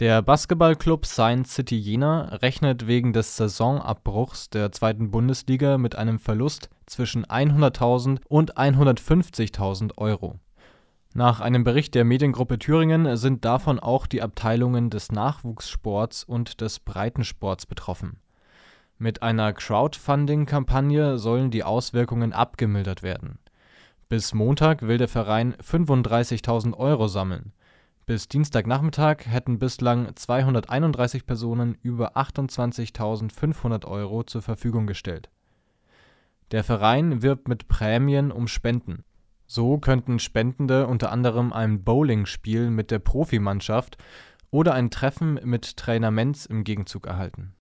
Der Basketballclub Science City Jena rechnet wegen des Saisonabbruchs der 2. Bundesliga mit einem Verlust zwischen 100.000 und 150.000 Euro. Nach einem Bericht der Mediengruppe Thüringen sind davon auch die Abteilungen des Nachwuchssports und des Breitensports betroffen. Mit einer Crowdfunding-Kampagne sollen die Auswirkungen abgemildert werden. Bis Montag will der Verein 35.000 Euro sammeln. Bis Dienstagnachmittag hätten bislang 231 Personen über 28.500 Euro zur Verfügung gestellt. Der Verein wirbt mit Prämien um Spenden. So könnten Spendende unter anderem ein Bowlingspiel mit der Profimannschaft oder ein Treffen mit Trainer Menz im Gegenzug erhalten